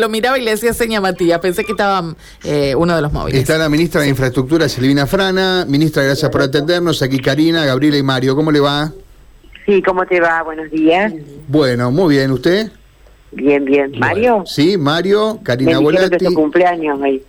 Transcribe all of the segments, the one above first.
lo miraba y le hacía seña a Matías. Pensé que estaba eh, uno de los móviles. Está la ministra de Infraestructura, Silvina Frana. Ministra, gracias por atendernos. Aquí Karina, Gabriela y Mario. ¿Cómo le va? Sí, ¿cómo te va? Buenos días. Bueno, muy bien. ¿Usted? Bien, bien. ¿Mario? Sí, Mario, Karina Me dijeron que Volati. es tu cumpleaños ahí.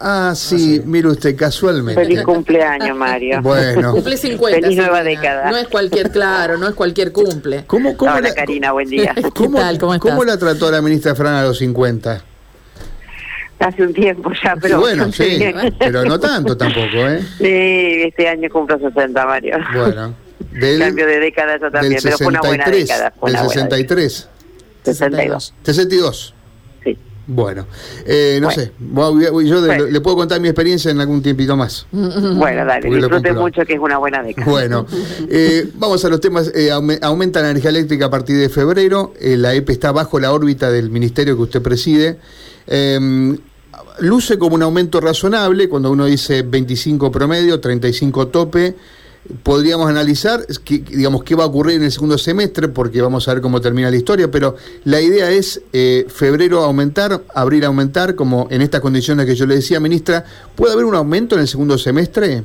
Ah, sí, mire usted, casualmente. Feliz cumpleaños, Mario. Bueno. Cumple 50. Feliz nueva década. No es cualquier, claro, no es cualquier cumple. ¿Cómo, cómo, Hola, la, Karina, buen día. cómo- tal? ¿Cómo estás? cómo la trató la ministra Frana a los 50? Hace un tiempo ya, pero... Bueno, sí, pero no tanto tampoco, ¿eh? Sí, este año cumplo 60, Mario. Bueno, del, Cambio de década eso también, del pero fue una buena 63, década. Fue del una buena 63, 62. 62. Sí. Bueno, eh, no Bueno. sé, voy- voy- yo Bueno. le puedo contar mi experiencia en algún tiempito más. Bueno, dale, disfrute mucho que es una buena década. Bueno, eh, vamos a los temas. eh, aume- aumenta la energía eléctrica a partir de febrero. eh, la EPE está bajo la órbita del ministerio que usted preside. Eh, luce como un aumento razonable cuando uno dice 25 promedio, 35 tope. Podríamos analizar, digamos, qué va a ocurrir en el segundo semestre, porque vamos a ver cómo termina la historia, pero la idea es eh, febrero aumentar, abril aumentar, como en estas condiciones que yo le decía, ministra, ¿puede haber un aumento en el segundo semestre?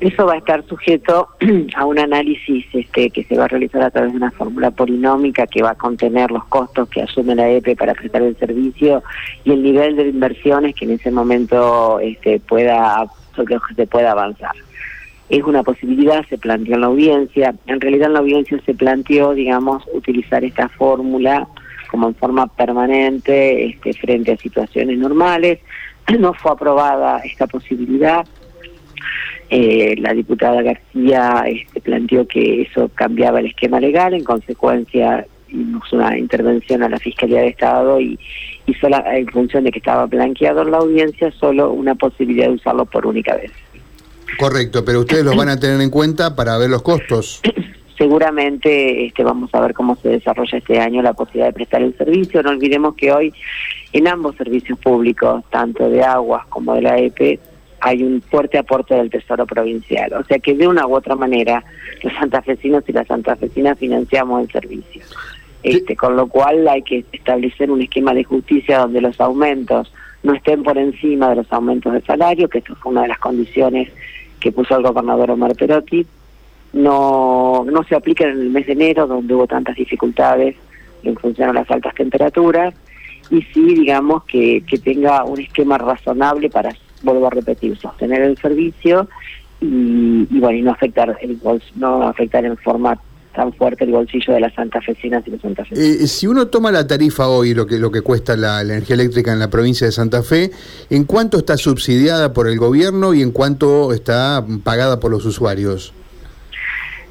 Eso va a estar sujeto a un análisis este, que se va a realizar a través de una fórmula polinómica que va a contener los costos que asume la EPE para prestar el servicio y el nivel de inversiones que en ese momento este, pueda que se pueda avanzar. Es una posibilidad, se planteó en la audiencia. En realidad en la audiencia se planteó, digamos, utilizar esta fórmula como en forma permanente este, frente a situaciones normales. No fue aprobada esta posibilidad. Eh, la diputada García este, planteó que eso cambiaba el esquema legal, en consecuencia hicimos una intervención a la Fiscalía de Estado y hizo la, en función de que estaba blanqueado en la audiencia solo una posibilidad de usarlo por única vez. Correcto, pero ustedes los van a tener en cuenta para ver los costos. Seguramente este, vamos a ver cómo se desarrolla este año la posibilidad de prestar el servicio. No olvidemos que hoy en ambos servicios públicos, tanto de aguas como de la EPE, hay un fuerte aporte del Tesoro Provincial. O sea que de una u otra manera los santafesinos y las santafesinas financiamos el servicio. Este, con lo cual hay que establecer un esquema de justicia donde los aumentos no estén por encima de los aumentos de salario, que esto fue una de las condiciones que puso el gobernador Omar Perotti, no, no se apliquen en el mes de enero, donde hubo tantas dificultades en función a las altas temperaturas, y sí, digamos, que, que tenga un esquema razonable para, vuelvo a repetir, sostener el servicio y, bueno, y no afectar el no afectar en forma tan fuerte el bolsillo de las santafesinas y los santafesinos. Eh, si uno toma la tarifa hoy, lo que, lo que cuesta la, la energía eléctrica en la provincia de Santa Fe, ¿en cuánto está subsidiada por el gobierno y en cuánto está pagada por los usuarios?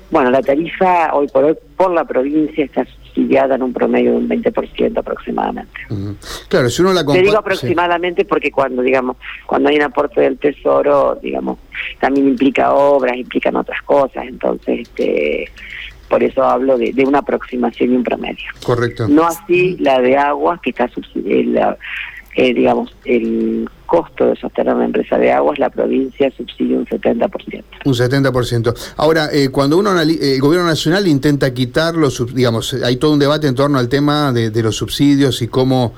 Bueno, la tarifa hoy por hoy por la provincia está subsidiada en un promedio de un 20% aproximadamente. Ujú. Claro, si uno la Te compara... digo aproximadamente porque cuando, digamos, cuando hay un aporte del Tesoro, digamos, también implica obras, implican otras cosas, entonces, este, por eso hablo de, de una aproximación y un promedio. Correcto. No así la de aguas, que está subsidiada, digamos, el costo de sostener una empresa de aguas, la provincia subsidia un 70%. Un 70%. Ahora, eh, cuando uno eh, el gobierno nacional intenta quitar los, digamos, hay todo un debate en torno al tema de, de los subsidios y cómo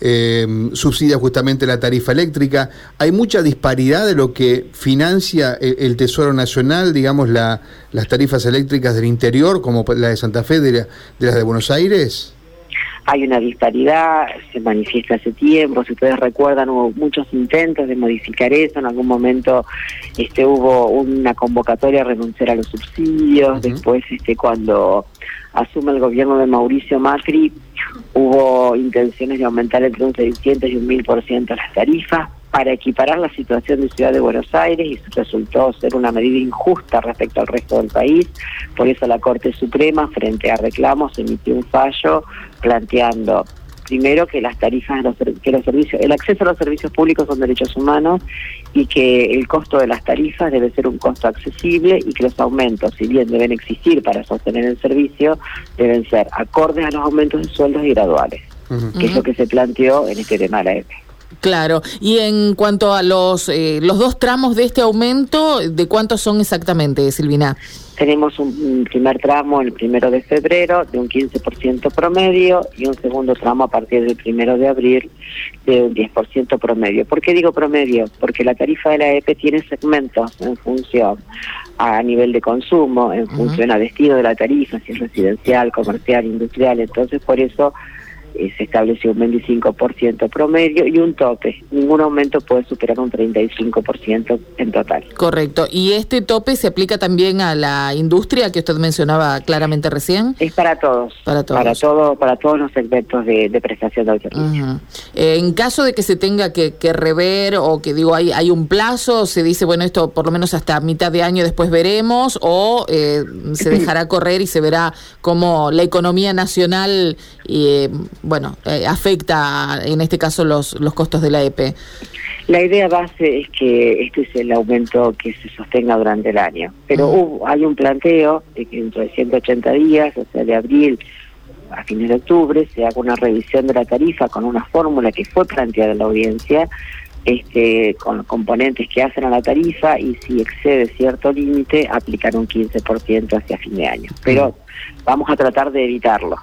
eh, subsidia justamente la tarifa eléctrica. Hay mucha disparidad de lo que financia el, el Tesoro Nacional, digamos, la, las tarifas eléctricas del interior, como la de Santa Fe, de, la- de las de Buenos Aires. Hay una disparidad, se manifiesta hace tiempo, si ustedes recuerdan hubo muchos intentos de modificar eso, en algún momento este hubo una convocatoria a renunciar a los subsidios, después este cuando asume el gobierno de Mauricio Macri hubo intenciones de aumentar entre un 600 y un 1000% las tarifas para equiparar la situación de Ciudad de Buenos Aires y resultó ser una medida injusta respecto al resto del país. Por eso la Corte Suprema, frente a reclamos, emitió un fallo planteando primero que las tarifas de los, que los servicios, el acceso a los servicios públicos son derechos humanos y que el costo de las tarifas debe ser un costo accesible y que los aumentos, si bien deben existir para sostener el servicio, deben ser acordes a los aumentos de sueldos y graduales, que es lo que se planteó en este tema de la EPE. Claro. Y en cuanto a los, eh, los dos tramos de este aumento, ¿de cuántos son exactamente, Silvina? tenemos un, primer tramo el primero de febrero de un 15% promedio y un segundo tramo a partir del primero de abril de un 10% promedio. ¿Por qué digo promedio? Porque la tarifa de la EPE tiene segmentos en función a nivel de consumo, en función a destino de la tarifa, si es residencial, comercial, industrial. Entonces, por eso eh, se estableció un 25% promedio y un tope. Ningún aumento puede superar un 35% en total. Correcto. ¿Y este tope se aplica también a la industria que usted mencionaba claramente recién? Es para todos. Para todos. Para, todo, para todos los segmentos de, prestación de servicio. Eh, en caso de que se tenga que, rever o que digo hay, hay un plazo, se dice, bueno, esto por lo menos hasta mitad de año después veremos o eh, se dejará correr y se verá cómo la economía nacional y bueno, eh, afecta en este caso los, los costos de la EPE? La idea base es que este es el aumento que se sostenga durante el año, pero hubo, hay un planteo de que dentro de 180 días, o sea, de abril a fines de octubre, se haga una revisión de la tarifa con una fórmula que fue planteada en la audiencia, este, con los componentes que hacen a la tarifa y si excede cierto límite, aplicar un 15% hacia fin de año. Pero vamos a tratar de evitarlo.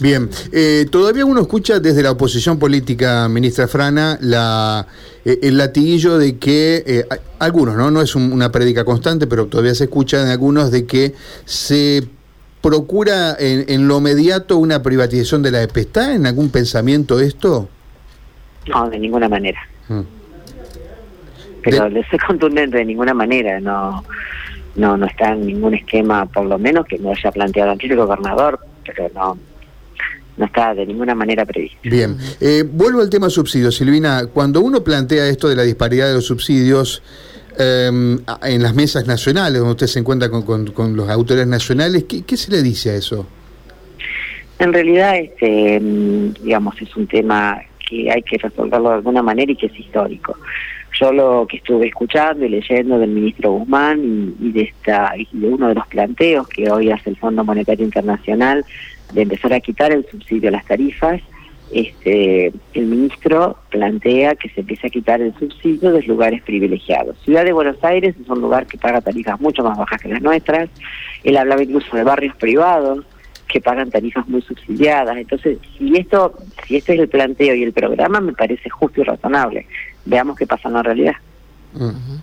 Bien, eh, todavía uno escucha desde la oposición política, ministra Frana, la, eh, el latiguillo de que, eh, algunos, ¿no? No es una prédica constante, pero todavía se escucha en algunos de que se procura en, lo inmediato una privatización de la EPE. ¿Está en algún pensamiento esto? No, de ninguna manera. Mm. Pero de... soy contundente, de ninguna manera, no no no está en ningún esquema, por lo menos que no haya planteado antes el gobernador, pero no no está de ninguna manera previsto. Bien, eh, vuelvo al tema subsidios, Silvina. Cuando uno plantea esto de la disparidad de los subsidios em, en las mesas nacionales, donde usted se encuentra con, los autores nacionales, ¿qué, se le dice a eso? En realidad, este, em, digamos, es un tema que hay que resolverlo de alguna manera y que es histórico. Yo lo que estuve escuchando y leyendo del ministro Guzmán y, de esta y de uno de los planteos que hoy hace el Fondo Monetario Internacional de empezar a quitar el subsidio a las tarifas, este, el ministro plantea que se empiece a quitar el subsidio de los lugares privilegiados. Ciudad de Buenos Aires es un lugar que paga tarifas mucho más bajas que las nuestras. Él hablaba incluso de barrios privados que pagan tarifas muy subsidiadas. Entonces, si esto, si este es el planteo y el programa, me parece justo y razonable. Veamos qué pasa en la realidad.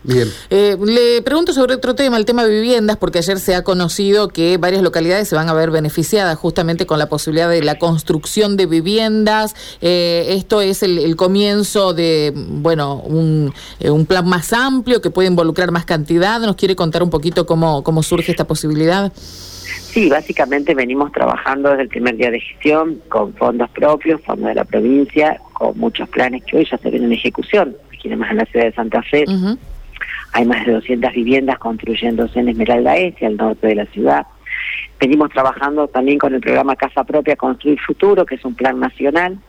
Bien. Eh, le pregunto sobre otro tema, el tema de viviendas, porque ayer se ha conocido que varias localidades se van a ver beneficiadas justamente con la posibilidad de la construcción de viviendas. Eh, esto es el, comienzo de, bueno, un, eh, un, plan más amplio que puede involucrar más cantidad. ¿Nos quiere contar un poquito cómo, cómo surge esta posibilidad? Sí, básicamente venimos trabajando desde el primer día de gestión con fondos propios, fondos de la provincia, con muchos planes que hoy ya se ven en ejecución aquí más en la ciudad de Santa Fe. Hay más de 200 viviendas construyéndose en Esmeralda Este, al norte de la ciudad. Venimos trabajando también con el programa Casa Propia Construir Futuro, que es un plan nacional.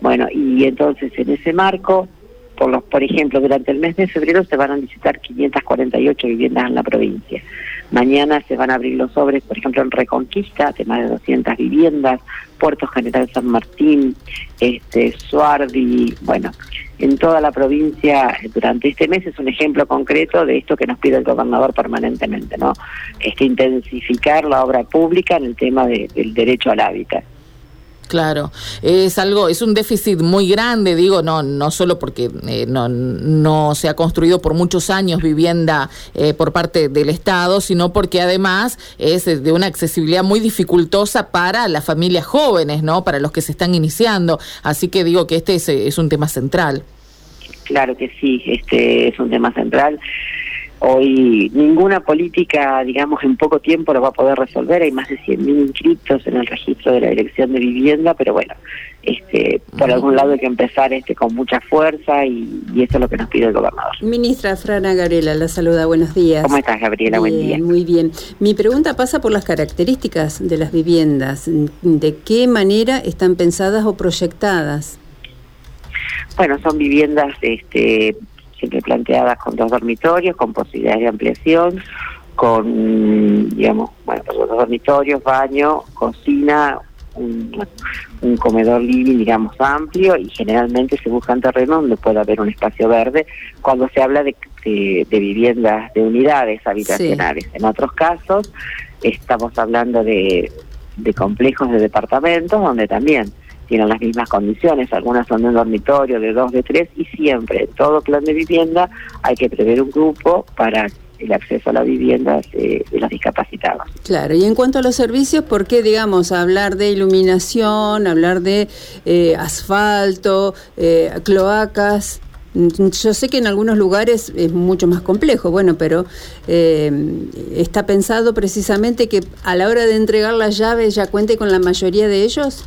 Bueno, y entonces en ese marco, por, los, por ejemplo, durante el mes de febrero se van a licitar 548 viviendas en la provincia. Mañana se van a abrir los sobres, por ejemplo, en Reconquista, de más de 200 viviendas, Puerto General San Martín, este, Suardi, bueno, en toda la provincia durante este mes es un ejemplo concreto de esto que nos pide el gobernador permanentemente, ¿no? Este intensificar la obra pública en el tema del derecho al hábitat. Claro, es algo, es un déficit muy grande, digo, no, no solo porque eh, no, no se ha construido por muchos años vivienda eh, por parte del Estado, sino porque además es de una accesibilidad muy dificultosa para las familias jóvenes, ¿no? Para los que se están iniciando. Así que digo que este es, es un tema central. Claro que sí, este es un tema central. Hoy ninguna política, digamos, en poco tiempo lo va a poder resolver. Hay más de 100.000 inscritos en el registro de la Dirección de Vivienda, pero bueno, este, por algún lado hay que empezar este con mucha fuerza y, y eso es lo que nos pide el gobernador. Ministra Frana Gabriela, la saluda, buenos días. ¿Cómo estás, Gabriela? Buen día. Muy bien. Mi pregunta pasa por las características de las viviendas. ¿De qué manera están pensadas o proyectadas? Bueno, son viviendas este, siempre planteadas con dos dormitorios, con posibilidades de ampliación, con, digamos, bueno, dos dormitorios, baño, cocina, un, comedor living, digamos, amplio y generalmente se buscan terrenos donde pueda haber un espacio verde cuando se habla de de, viviendas, de unidades habitacionales. En otros casos estamos hablando de, de complejos de departamentos donde también tienen las mismas condiciones, algunas son de un dormitorio, de dos, de tres, y siempre en todo plan de vivienda hay que prever un grupo para el acceso a la vivienda de, los discapacitados. Claro, y en cuanto a los servicios, ¿por qué, digamos, hablar de iluminación, hablar de eh, asfalto, eh, cloacas? Yo sé que en algunos lugares es mucho más complejo, bueno, pero eh, está pensado precisamente que a la hora de entregar las llaves ya cuente con la mayoría de ellos.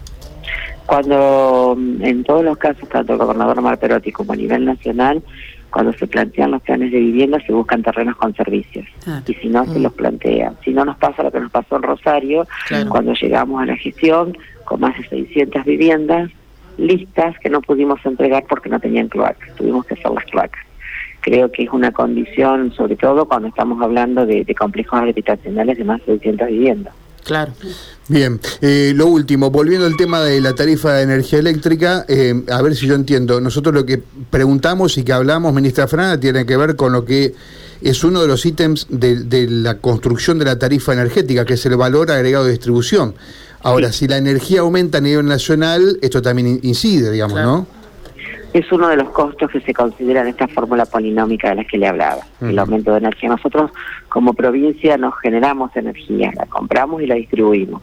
Cuando en todos los casos, tanto el gobernador Mar Perotti como a nivel nacional, cuando se plantean los planes de vivienda se buscan terrenos con servicios y si no se mm. los plantean. Si no nos pasa lo que nos pasó en Rosario, cuando llegamos a la gestión con más de 600 viviendas listas que no pudimos entregar porque no tenían cloacas, tuvimos que hacer las cloacas. Creo que es una condición, sobre todo cuando estamos hablando de, de complejos habitacionales de más de 600 viviendas. Claro. Bien, eh, lo último, volviendo al tema de la tarifa de energía eléctrica, eh, a ver si yo entiendo. Nosotros lo que preguntamos y que hablamos, ministra Frana, tiene que ver con lo que es uno de los ítems de, la construcción de la tarifa energética, que es el valor agregado de distribución. Ahora, si la energía aumenta a nivel nacional, esto también incide, digamos, ¿no? Es uno de los costos que se considera en esta fórmula polinómica de la que le hablaba, el aumento de energía. Nosotros como provincia nos generamos energía, la compramos y la distribuimos.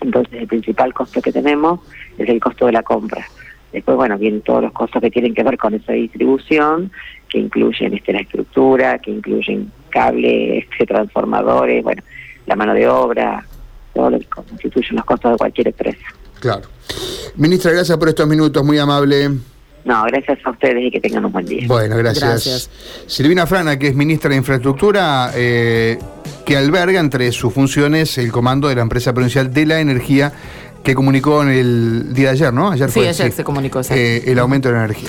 Entonces el principal costo que tenemos es el costo de la compra. Después, bueno, vienen todos los costos que tienen que ver con esa distribución, que incluyen este, la estructura, que incluyen cables, este, transformadores, bueno, la mano de obra, todo lo que constituyen los costos de cualquier empresa. Claro. Ministra, gracias por estos minutos, muy amable. No, gracias a ustedes y que tengan un buen día. Bueno, gracias. Silvina Frana, que es ministra de Infraestructura, eh, que alberga entre sus funciones el comando de la empresa provincial de la energía que comunicó en el día de ayer, ¿no? Ayer sí, ayer se comunicó. Eh, el aumento de la energía.